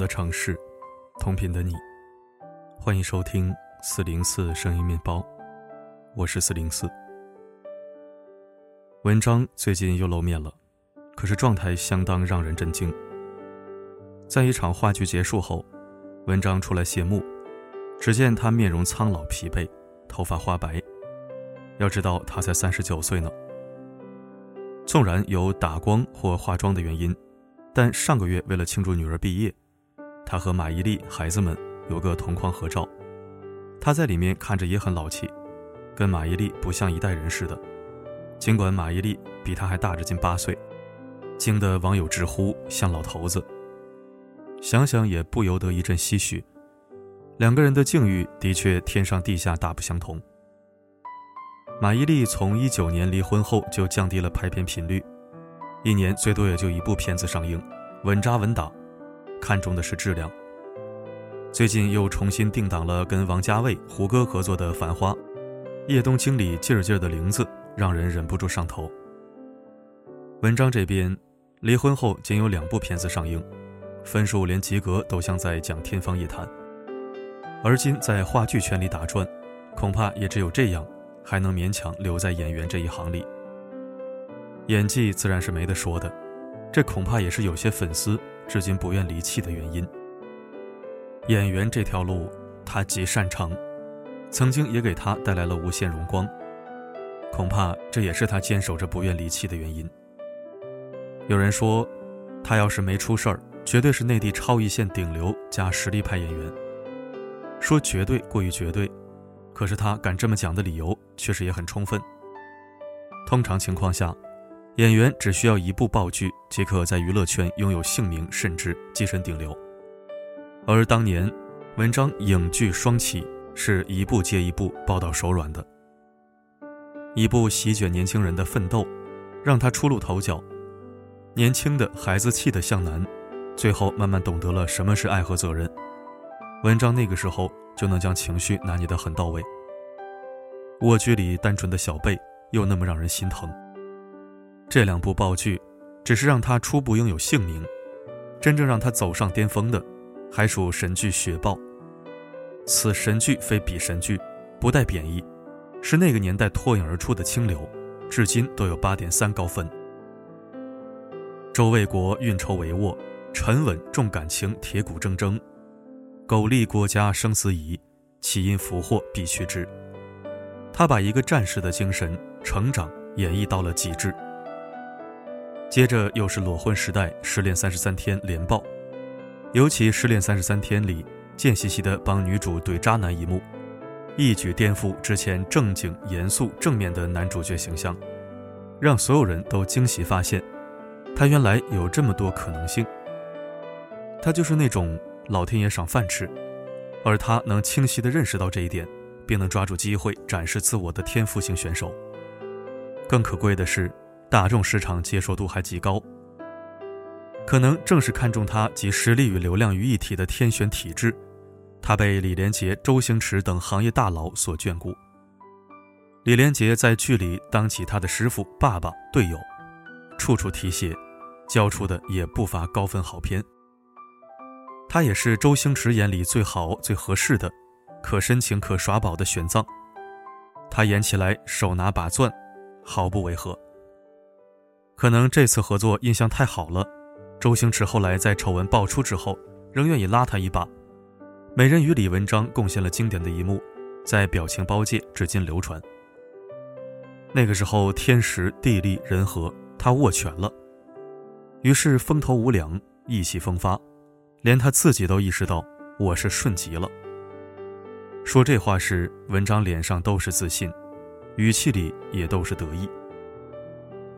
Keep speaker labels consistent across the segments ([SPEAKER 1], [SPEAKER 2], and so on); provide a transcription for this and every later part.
[SPEAKER 1] 的城市，同频的你，欢迎收听四零四声音面包，我是四零四。文章最近又露面了，可是状态相当让人震惊。在一场话剧结束后，文章出来谢幕，只见他面容苍老疲惫，头发花白。要知道他才三十九岁呢。纵然有打光或化妆的原因。但上个月为了庆祝女儿毕业，他和马伊琍孩子们有个同框合照，他在里面看着也很老气，跟马伊琍不像一代人似的。尽管马伊琍比他还大着近八岁，惊得网友直呼像老头子。想想也不由得一阵唏嘘，两个人的境遇的确天上地下大不相同。马伊琍从一九年离婚后就降低了拍片频率。一年最多也就一部片子上映，稳扎稳打，看重的是质量。最近又重新定档了跟王家卫、胡歌合作的《繁花》，叶东经理劲儿劲儿的玲子让人忍不住上头。文章这边离婚后仅有两部片子上映，分数连及格都像在讲天方夜谭。而今在话剧圈里打转，恐怕也只有这样，还能勉强留在演员这一行里。演技自然是没得说的，这恐怕也是有些粉丝至今不愿离弃的原因。演员这条路，他极擅长，曾经也给他带来了无限荣光，恐怕这也是他坚守着不愿离弃的原因。有人说，他要是没出事儿，绝对是内地超一线顶流加实力派演员。说绝对过于绝对，可是他敢这么讲的理由确实也很充分。通常情况下。演员只需要一部爆剧，即可在娱乐圈拥有姓名，甚至跻身顶流。而当年，文章影剧双起，是一部接一部爆到手软的。一部席卷年轻人的奋斗，让他初露头角。年轻的孩子气的向南，最后慢慢懂得了什么是爱和责任。文章那个时候就能将情绪拿捏得很到位。蜗居里单纯的小贝，又那么让人心疼。这两部爆剧，只是让他初步拥有姓名，真正让他走上巅峰的，还属神剧《雪豹》。此神剧非彼神剧，不带贬义，是那个年代脱颖而出的清流，至今都有八点三高分。周卫国运筹帷幄，沉稳重感情，铁骨铮铮，苟利国家生死以，岂因福祸必趋之。他把一个战士的精神成长演绎到了极致。接着又是裸婚时代，失恋三十三天连爆，尤其失恋三十三天里贱兮兮的帮女主怼渣男一幕，一举颠覆之前正经严肃正面的男主角形象，让所有人都惊喜发现，他原来有这么多可能性。他就是那种老天爷赏饭吃，而他能清晰地认识到这一点，并能抓住机会展示自我的天赋型选手。更可贵的是。大众市场接受度还极高，可能正是看中他集实力与流量于一体的天选体质，他被李连杰、周星驰等行业大佬所眷顾。李连杰在剧里当起他的师傅、爸爸、队友，处处提携，交出的也不乏高分好片。他也是周星驰眼里最好、最合适的，可深情、可耍宝的选藏。他演起来手拿把钻，毫不违和。可能这次合作印象太好了，周星驰后来在丑闻爆出之后，仍愿意拉他一把。美人鱼李文章贡献了经典的一幕，在表情包界至今流传。那个时候天时地利人和他握全了，于是风头无两，意气风发，连他自己都意识到我是顺极了。说这话时，文章脸上都是自信，语气里也都是得意。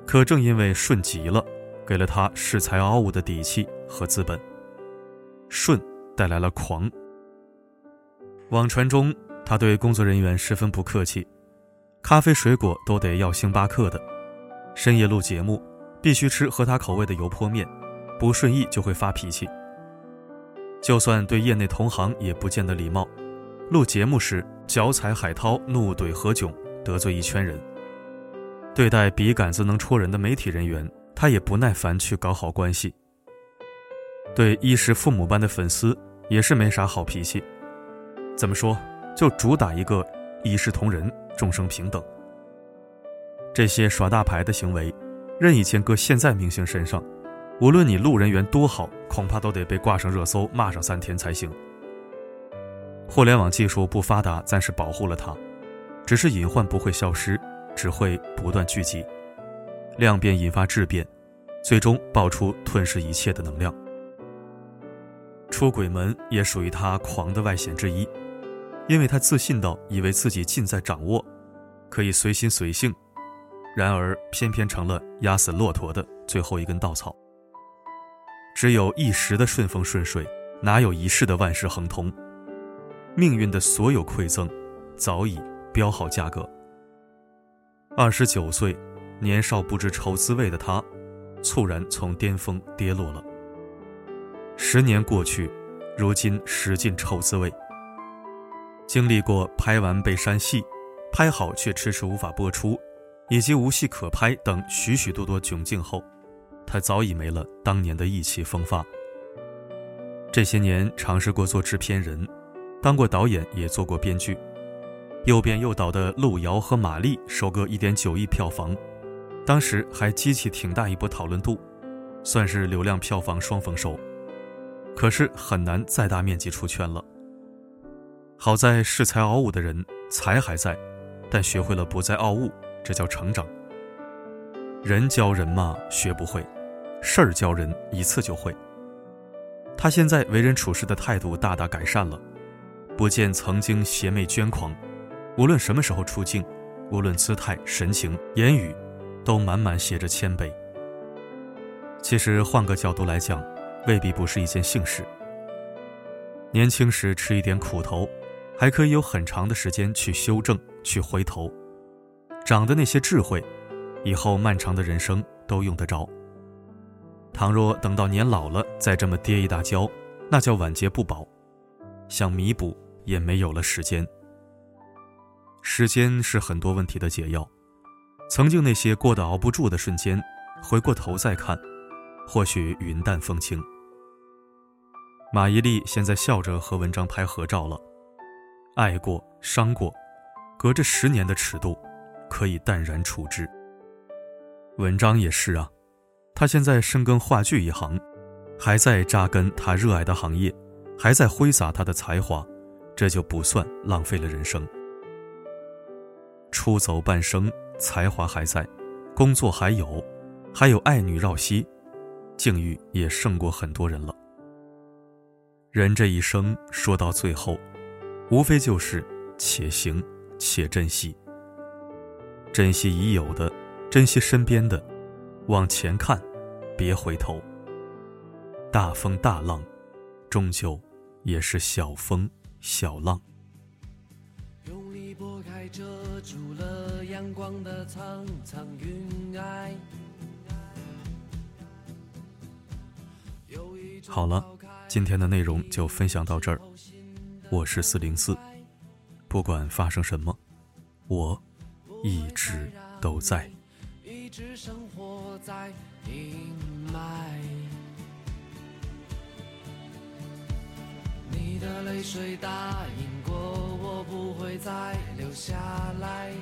[SPEAKER 1] 可正因为顺极了，给了他恃才傲物的底气和资本。顺带来了狂。网传中，他对工作人员十分不客气，咖啡水果都得要星巴克的。深夜录节目，必须吃合他口味的油泼面，不顺意就会发脾气。就算对业内同行也不见得礼貌。录节目时，脚踩海涛，怒怼何炅，得罪一圈人。对待笔杆子能戳人的媒体人员，他也不耐烦去搞好关系。对衣食父母般的粉丝也是没啥好脾气。怎么说，就主打一个一视同仁、众生平等。这些耍大牌的行为，任意牵搁现在明星身上，无论你路人缘多好，恐怕都得被挂上热搜，骂上三天才行。互联网技术不发达，暂时保护了他，只是隐患不会消失，只会不断聚集，量变引发质变，最终爆出吞噬一切的能量。出轨门也属于他狂的外显之一，因为他自信到以为自己尽在掌握，可以随心随性，然而偏偏成了压死骆驼的最后一根稻草。只有一时的顺风顺水，哪有一世的万事亨通？命运的所有馈赠，早已标好价格。二十九岁，年少不知愁滋味的他，猝然从巅峰跌落了。十年过去，如今使尽愁滋味。经历过拍完被删戏，拍好却迟迟无法播出，以及无戏可拍等许许多多窘境后，他早已没了当年的意气风发。这些年尝试过做制片人，当过导演，也做过编剧。又编又导的《路遥和玛丽》收割一点九亿票房，当时还激起挺大一波讨论度，算是流量票房双丰收。可是很难再大面积出圈了。好在恃才傲物的人才还在，但学会了不再傲物，这叫成长。人教人嘛，学不会；事儿教人，一次就会。他现在为人处事的态度大大改善了，不见曾经邪魅捐狂，无论什么时候出镜，无论姿态、神情、言语，都满满写着谦卑。其实换个角度来讲。未必不是一件幸事。年轻时吃一点苦头，还可以有很长的时间去修正、去回头，长的那些智慧，以后漫长的人生都用得着。倘若等到年老了再这么跌一大跤，那叫晚节不保，想弥补也没有了时间。时间是很多问题的解药，曾经那些过得熬不住的瞬间，回过头再看，或许云淡风轻。马伊琍现在笑着和文章拍合照了，爱过伤过，隔着十年的尺度，可以淡然处之。文章也是啊，他现在深耕话剧一行，还在扎根他热爱的行业，还在挥洒他的才华，这就不算浪费了人生。出走半生，才华还在，工作还有，还有爱女绕膝，境遇也胜过很多人了。人这一生说到最后，无非就是且行且珍惜。珍惜已有的，珍惜身边的，往前看，别回头。大风大浪，终究也是小风小浪。住了阳光的苍苍云霭。好了。今天的内容就分享到这儿，我是四零四，不管发生什么，我一直都在。一直生活在阴霾。你的泪水答应过我不会再留下来，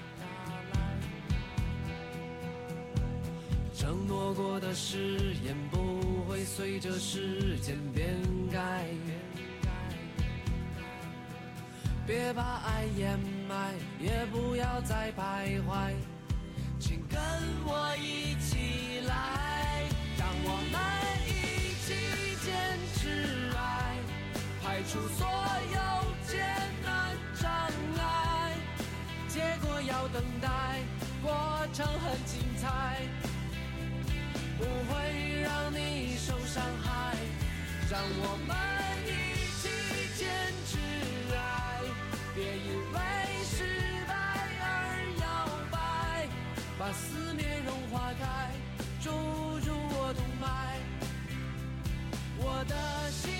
[SPEAKER 1] 承诺过的誓言不会随着时间变。改，别把爱掩埋，也不要再徘徊，请跟我一起来，让我们一起坚持爱，排除所等待，过程很精彩，不会让你受伤害。让我们一起坚持爱，别因为失败而摇摆，把思念融化开，注入我动脉，我的心。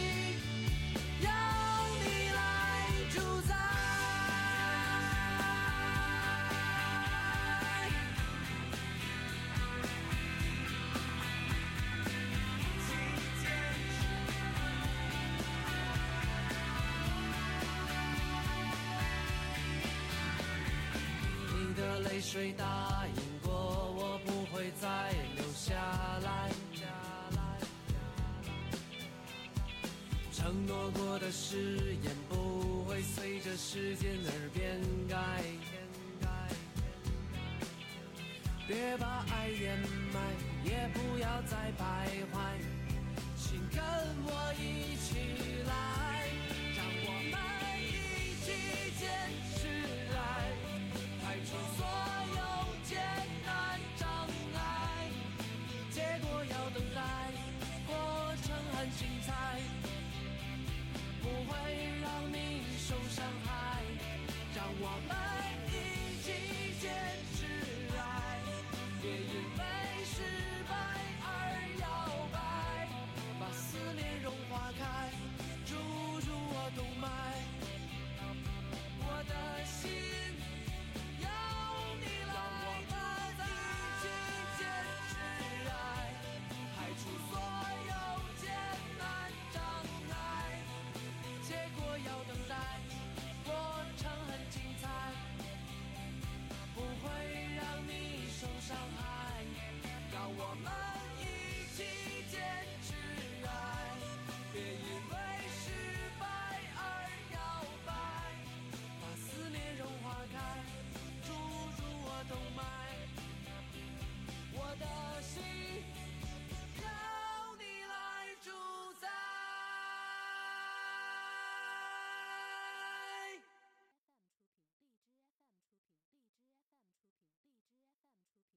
[SPEAKER 2] 谁答应过我不会再留下来？承诺过的誓言不会随着时间而变改。别把爱掩埋，也不要再徘徊，请跟我一起来，让我们一起坚强。